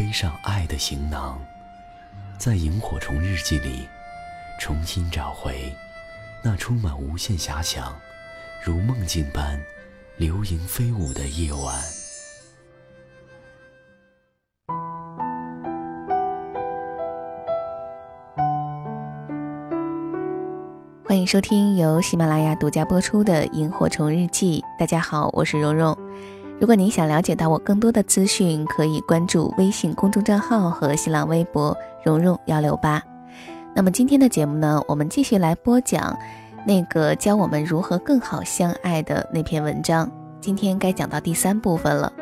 背上爱的行囊，在萤火虫日记里重新找回那充满无限遐想、如梦境般流萤飞舞的夜晚。欢迎收听由喜马拉雅独家播出的《萤火虫日记》。大家好，我是蓉蓉。如果您想了解到我更多的资讯，可以关注微信公众账号和新浪微博“蓉蓉幺六八”。那么今天的节目呢，我们继续来播讲那个教我们如何更好相爱的那篇文章。今天该讲到第三部分了。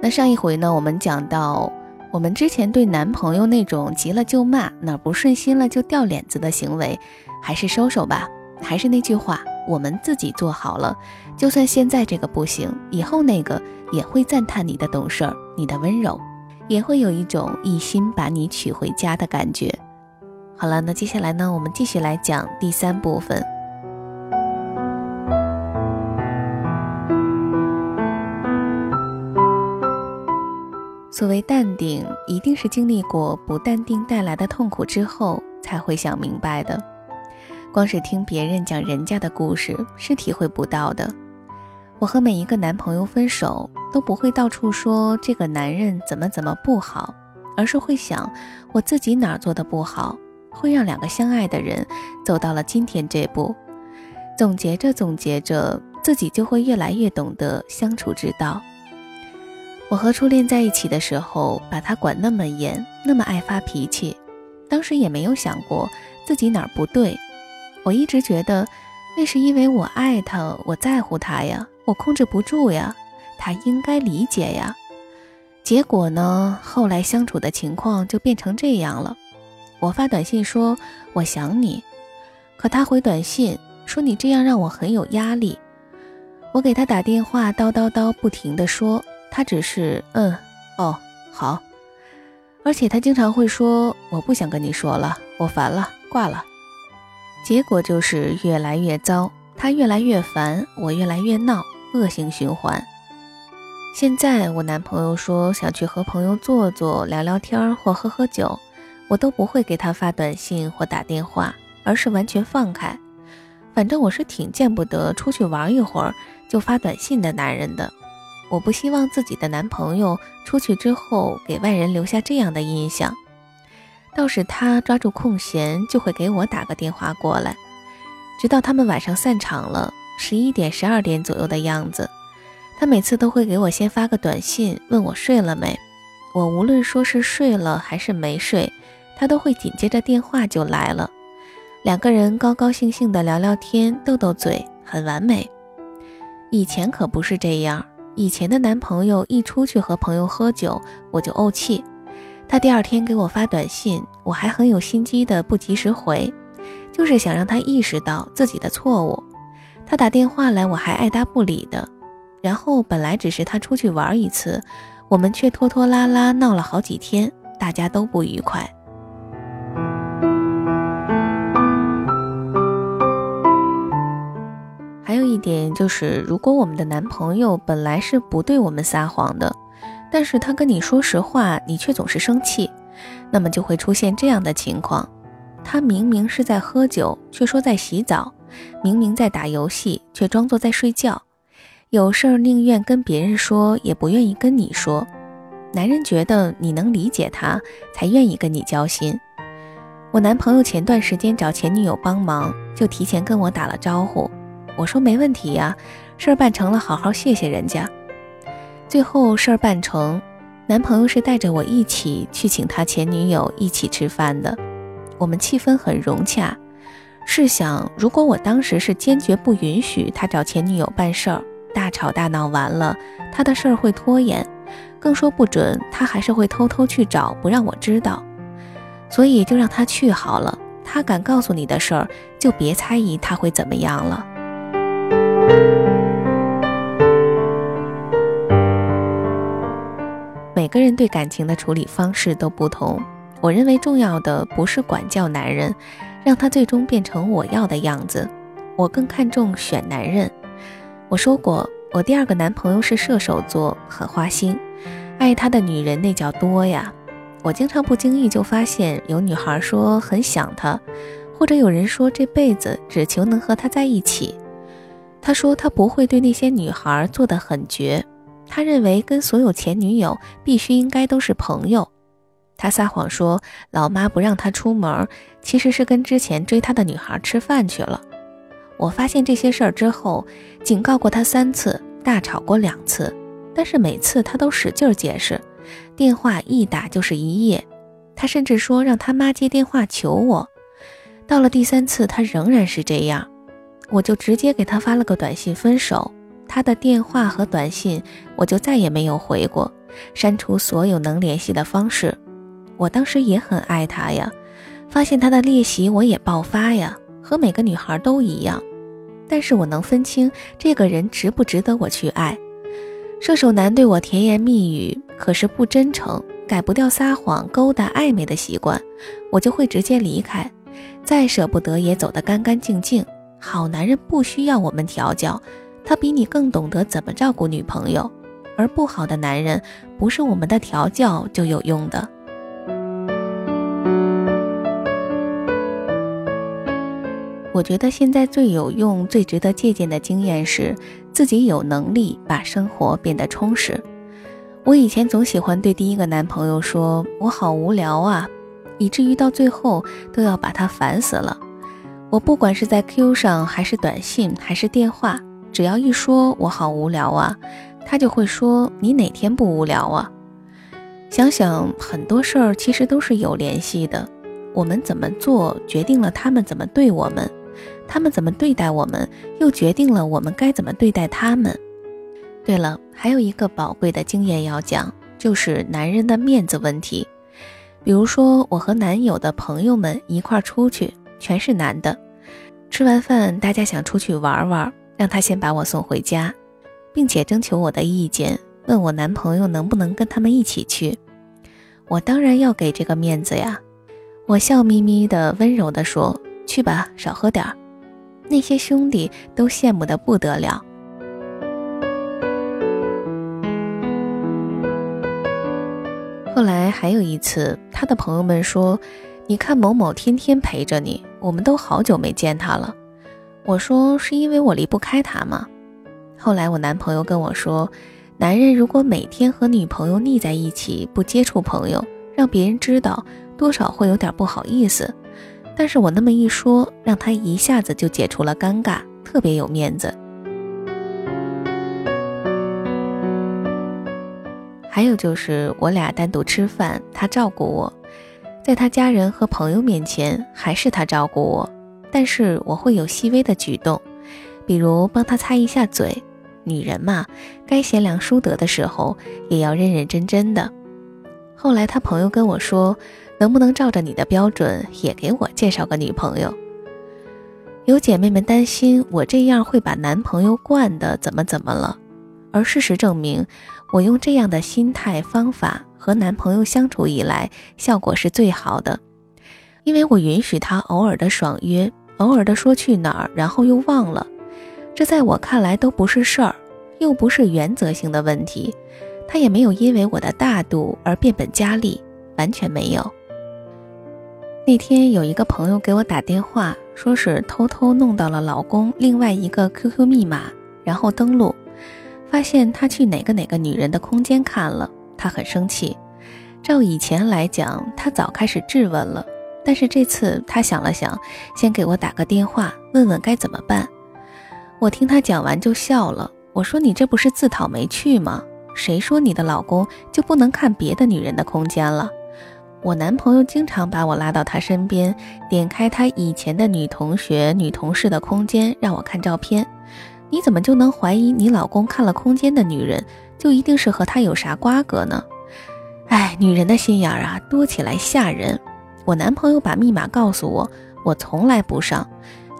那上一回呢，我们讲到我们之前对男朋友那种急了就骂、哪不顺心了就掉脸子的行为，还是收手吧。还是那句话。我们自己做好了，就算现在这个不行，以后那个也会赞叹你的懂事儿，你的温柔，也会有一种一心把你娶回家的感觉。好了，那接下来呢，我们继续来讲第三部分。所谓淡定，一定是经历过不淡定带来的痛苦之后，才会想明白的。光是听别人讲人家的故事是体会不到的。我和每一个男朋友分手都不会到处说这个男人怎么怎么不好，而是会想我自己哪儿做的不好，会让两个相爱的人走到了今天这步。总结着总结着，自己就会越来越懂得相处之道。我和初恋在一起的时候，把他管那么严，那么爱发脾气，当时也没有想过自己哪儿不对。我一直觉得，那是因为我爱他，我在乎他呀，我控制不住呀，他应该理解呀。结果呢，后来相处的情况就变成这样了。我发短信说我想你，可他回短信说你这样让我很有压力。我给他打电话，叨叨叨不停的说，他只是嗯哦好，而且他经常会说我不想跟你说了，我烦了，挂了。结果就是越来越糟，他越来越烦，我越来越闹，恶性循环。现在我男朋友说想去和朋友坐坐、聊聊天或喝喝酒，我都不会给他发短信或打电话，而是完全放开。反正我是挺见不得出去玩一会儿就发短信的男人的。我不希望自己的男朋友出去之后给外人留下这样的印象。倒是他抓住空闲就会给我打个电话过来，直到他们晚上散场了，十一点、十二点左右的样子，他每次都会给我先发个短信，问我睡了没。我无论说是睡了还是没睡，他都会紧接着电话就来了，两个人高高兴兴的聊聊天、斗斗嘴，很完美。以前可不是这样，以前的男朋友一出去和朋友喝酒，我就怄气。他第二天给我发短信，我还很有心机的不及时回，就是想让他意识到自己的错误。他打电话来，我还爱答不理的。然后本来只是他出去玩一次，我们却拖拖拉拉闹了好几天，大家都不愉快。还有一点就是，如果我们的男朋友本来是不对我们撒谎的。但是他跟你说实话，你却总是生气，那么就会出现这样的情况：他明明是在喝酒，却说在洗澡；明明在打游戏，却装作在睡觉；有事儿宁愿跟别人说，也不愿意跟你说。男人觉得你能理解他，才愿意跟你交心。我男朋友前段时间找前女友帮忙，就提前跟我打了招呼。我说没问题呀，事儿办成了，好好谢谢人家。最后事儿办成，男朋友是带着我一起去请他前女友一起吃饭的，我们气氛很融洽。试想，如果我当时是坚决不允许他找前女友办事儿，大吵大闹完了，他的事儿会拖延，更说不准他还是会偷偷去找，不让我知道。所以就让他去好了。他敢告诉你的事儿，就别猜疑他会怎么样了。每个人对感情的处理方式都不同。我认为重要的不是管教男人，让他最终变成我要的样子。我更看重选男人。我说过，我第二个男朋友是射手座，很花心，爱他的女人那叫多呀。我经常不经意就发现有女孩说很想他，或者有人说这辈子只求能和他在一起。他说他不会对那些女孩做得很绝，他认为跟所有前女友必须应该都是朋友。他撒谎说老妈不让他出门，其实是跟之前追他的女孩吃饭去了。我发现这些事儿之后，警告过他三次，大吵过两次，但是每次他都使劲解释。电话一打就是一夜，他甚至说让他妈接电话求我。到了第三次，他仍然是这样，我就直接给他发了个短信分手。他的电话和短信我就再也没有回过，删除所有能联系的方式。我当时也很爱他呀，发现他的劣习我也爆发呀，和每个女孩都一样。但是我能分清这个人值不值得我去爱。射手男对我甜言蜜语，可是不真诚，改不掉撒谎、勾搭、暧昧的习惯，我就会直接离开。再舍不得，也走得干干净净。好男人不需要我们调教，他比你更懂得怎么照顾女朋友。而不好的男人，不是我们的调教就有用的。我觉得现在最有用、最值得借鉴的经验是，自己有能力把生活变得充实。我以前总喜欢对第一个男朋友说：“我好无聊啊”，以至于到最后都要把他烦死了。我不管是在 Q 上，还是短信，还是电话，只要一说我好无聊啊，他就会说：“你哪天不无聊啊？”想想很多事儿其实都是有联系的，我们怎么做决定了他们怎么对我们。他们怎么对待我们，又决定了我们该怎么对待他们。对了，还有一个宝贵的经验要讲，就是男人的面子问题。比如说，我和男友的朋友们一块出去，全是男的。吃完饭，大家想出去玩玩，让他先把我送回家，并且征求我的意见，问我男朋友能不能跟他们一起去。我当然要给这个面子呀。我笑眯眯的、温柔的说：“去吧，少喝点儿。”那些兄弟都羡慕的不得了。后来还有一次，他的朋友们说：“你看某某天天陪着你，我们都好久没见他了。”我说：“是因为我离不开他吗？”后来我男朋友跟我说：“男人如果每天和女朋友腻在一起，不接触朋友，让别人知道，多少会有点不好意思。”但是我那么一说，让他一下子就解除了尴尬，特别有面子。还有就是我俩单独吃饭，他照顾我，在他家人和朋友面前还是他照顾我，但是我会有细微的举动，比如帮他擦一下嘴。女人嘛，该贤良淑德的时候也要认认真真的。后来他朋友跟我说。能不能照着你的标准也给我介绍个女朋友？有姐妹们担心我这样会把男朋友惯的怎么怎么了，而事实证明，我用这样的心态方法和男朋友相处以来，效果是最好的。因为我允许他偶尔的爽约，偶尔的说去哪儿，然后又忘了，这在我看来都不是事儿，又不是原则性的问题。他也没有因为我的大度而变本加厉，完全没有。那天有一个朋友给我打电话，说是偷偷弄到了老公另外一个 QQ 密码，然后登录，发现他去哪个哪个女人的空间看了，他很生气。照以前来讲，他早开始质问了，但是这次他想了想，先给我打个电话，问问该怎么办。我听他讲完就笑了，我说你这不是自讨没趣吗？谁说你的老公就不能看别的女人的空间了？我男朋友经常把我拉到他身边，点开他以前的女同学、女同事的空间，让我看照片。你怎么就能怀疑你老公看了空间的女人，就一定是和他有啥瓜葛呢？哎，女人的心眼儿啊，多起来吓人。我男朋友把密码告诉我，我从来不上。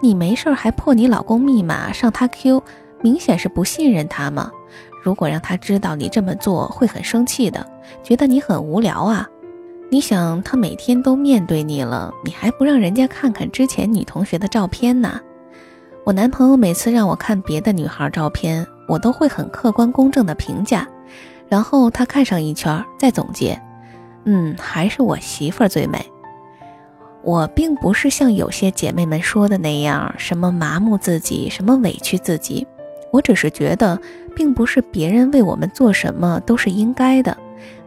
你没事还破你老公密码上他 Q，明显是不信任他嘛。如果让他知道你这么做，会很生气的，觉得你很无聊啊。你想，他每天都面对你了，你还不让人家看看之前女同学的照片呢？我男朋友每次让我看别的女孩照片，我都会很客观公正的评价，然后他看上一圈再总结，嗯，还是我媳妇儿最美。我并不是像有些姐妹们说的那样，什么麻木自己，什么委屈自己。我只是觉得，并不是别人为我们做什么都是应该的，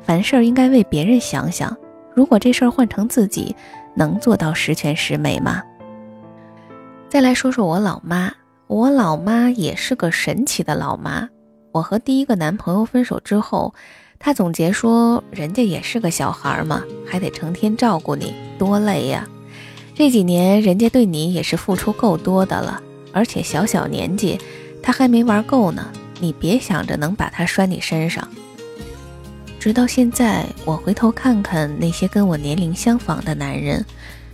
凡事应该为别人想想。如果这事儿换成自己，能做到十全十美吗？再来说说我老妈，我老妈也是个神奇的老妈。我和第一个男朋友分手之后，他总结说：“人家也是个小孩嘛，还得成天照顾你，多累呀。这几年人家对你也是付出够多的了，而且小小年纪，他还没玩够呢。你别想着能把他拴你身上。”直到现在，我回头看看那些跟我年龄相仿的男人，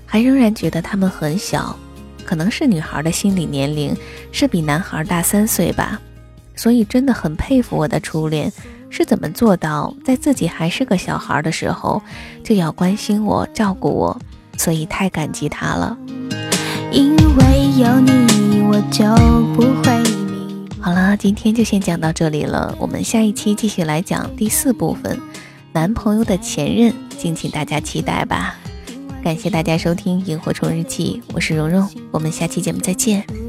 还仍然觉得他们很小。可能是女孩的心理年龄是比男孩大三岁吧，所以真的很佩服我的初恋是怎么做到在自己还是个小孩的时候就要关心我、照顾我，所以太感激他了。因为有你，我就不会好了，今天就先讲到这里了，我们下一期继续来讲第四部分，男朋友的前任，敬请大家期待吧。感谢大家收听《萤火虫日记》，我是蓉蓉，我们下期节目再见。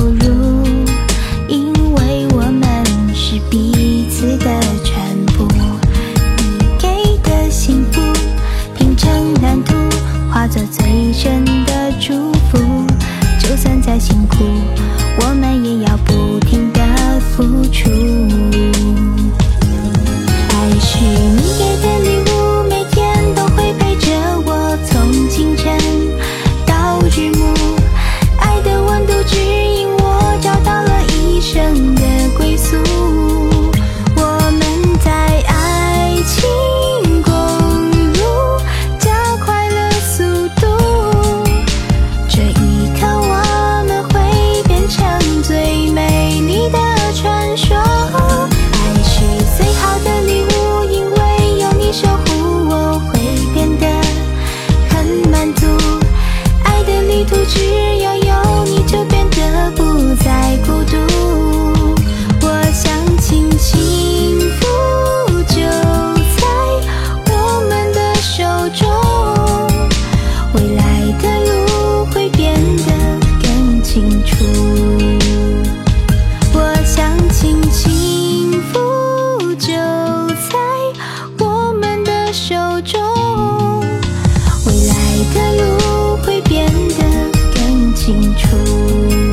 all you